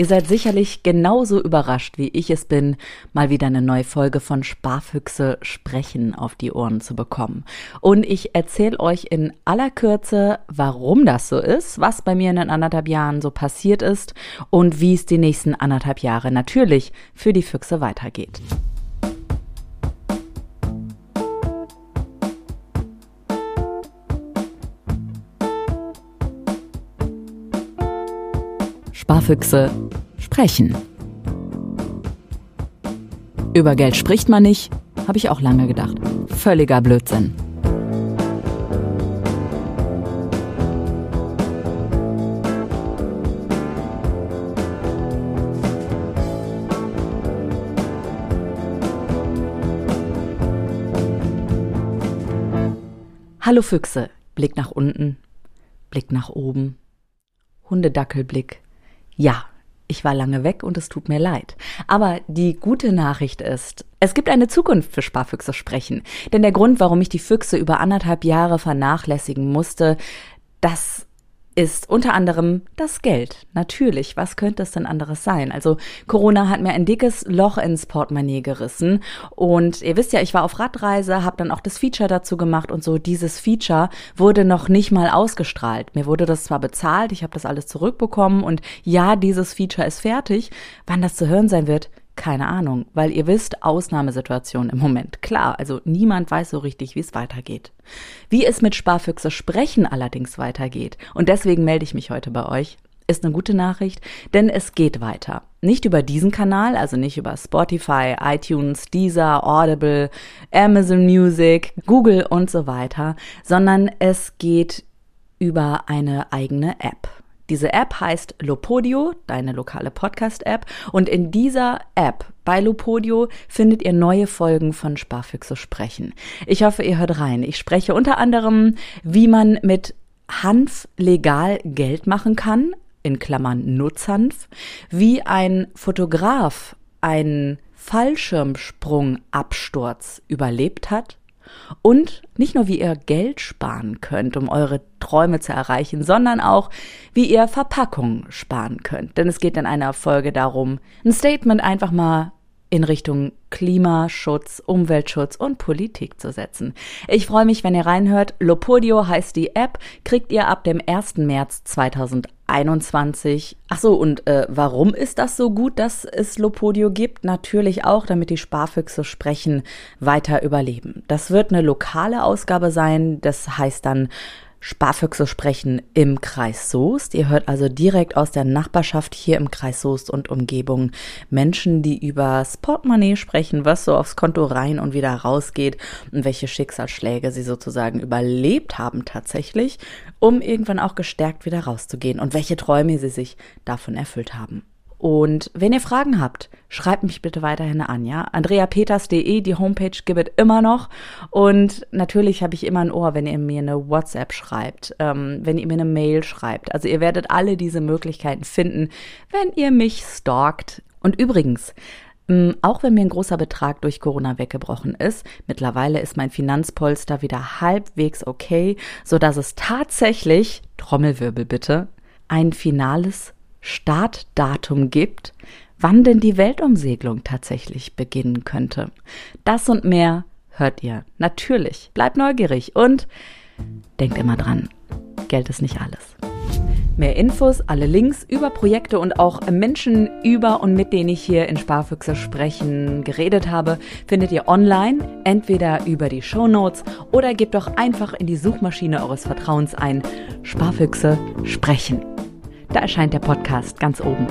Ihr seid sicherlich genauso überrascht, wie ich es bin, mal wieder eine neue Folge von Sparfüchse sprechen auf die Ohren zu bekommen. Und ich erzähle euch in aller Kürze, warum das so ist, was bei mir in den anderthalb Jahren so passiert ist und wie es die nächsten anderthalb Jahre natürlich für die Füchse weitergeht. Sparfüchse sprechen. Über Geld spricht man nicht, habe ich auch lange gedacht. Völliger Blödsinn. Hallo Füchse, Blick nach unten, Blick nach oben, Hundedackelblick, ja, ich war lange weg und es tut mir leid. Aber die gute Nachricht ist, es gibt eine Zukunft für Sparfüchse sprechen. Denn der Grund, warum ich die Füchse über anderthalb Jahre vernachlässigen musste, das ist unter anderem das Geld. Natürlich, was könnte es denn anderes sein? Also Corona hat mir ein dickes Loch ins Portemonnaie gerissen und ihr wisst ja, ich war auf Radreise, habe dann auch das Feature dazu gemacht und so dieses Feature wurde noch nicht mal ausgestrahlt. Mir wurde das zwar bezahlt, ich habe das alles zurückbekommen und ja, dieses Feature ist fertig. Wann das zu hören sein wird, keine Ahnung, weil ihr wisst, Ausnahmesituation im Moment. Klar, also niemand weiß so richtig, wie es weitergeht. Wie es mit Sparfüchse sprechen allerdings weitergeht, und deswegen melde ich mich heute bei euch, ist eine gute Nachricht, denn es geht weiter. Nicht über diesen Kanal, also nicht über Spotify, iTunes, Deezer, Audible, Amazon Music, Google und so weiter, sondern es geht über eine eigene App. Diese App heißt Lopodio, deine lokale Podcast-App. Und in dieser App bei Lopodio findet ihr neue Folgen von Sparfüchse sprechen. Ich hoffe, ihr hört rein. Ich spreche unter anderem, wie man mit Hanf legal Geld machen kann, in Klammern Nutzhanf, wie ein Fotograf einen Fallschirmsprungabsturz überlebt hat und nicht nur, wie ihr Geld sparen könnt, um eure Träume zu erreichen, sondern auch, wie ihr Verpackungen sparen könnt. Denn es geht in einer Folge darum, ein Statement einfach mal in Richtung Klimaschutz, Umweltschutz und Politik zu setzen. Ich freue mich, wenn ihr reinhört. Lopodio heißt die App, kriegt ihr ab dem 1. März 2021. Ach so, und äh, warum ist das so gut, dass es Lopodio gibt? Natürlich auch, damit die Sparfüchse sprechen, weiter überleben. Das wird eine lokale Ausgabe sein, das heißt dann Sparfüchse sprechen im Kreis Soest. Ihr hört also direkt aus der Nachbarschaft hier im Kreis Soest und Umgebung Menschen, die über Portemonnaie sprechen, was so aufs Konto rein und wieder rausgeht und welche Schicksalsschläge sie sozusagen überlebt haben tatsächlich, um irgendwann auch gestärkt wieder rauszugehen und welche Träume sie sich davon erfüllt haben. Und wenn ihr Fragen habt, schreibt mich bitte weiterhin an, ja. AndreaPeters.de, die Homepage gibt es immer noch. Und natürlich habe ich immer ein Ohr, wenn ihr mir eine WhatsApp schreibt, ähm, wenn ihr mir eine Mail schreibt. Also ihr werdet alle diese Möglichkeiten finden, wenn ihr mich stalkt. Und übrigens, ähm, auch wenn mir ein großer Betrag durch Corona weggebrochen ist, mittlerweile ist mein Finanzpolster wieder halbwegs okay, so dass es tatsächlich, Trommelwirbel bitte, ein finales Startdatum gibt, wann denn die Weltumsegelung tatsächlich beginnen könnte. Das und mehr hört ihr. Natürlich. Bleibt neugierig und denkt immer dran, Geld ist nicht alles. Mehr Infos, alle Links über Projekte und auch Menschen über und mit denen ich hier in Sparfüchse sprechen geredet habe, findet ihr online, entweder über die Show Notes oder gebt doch einfach in die Suchmaschine eures Vertrauens ein Sparfüchse sprechen. Da erscheint der Podcast ganz oben.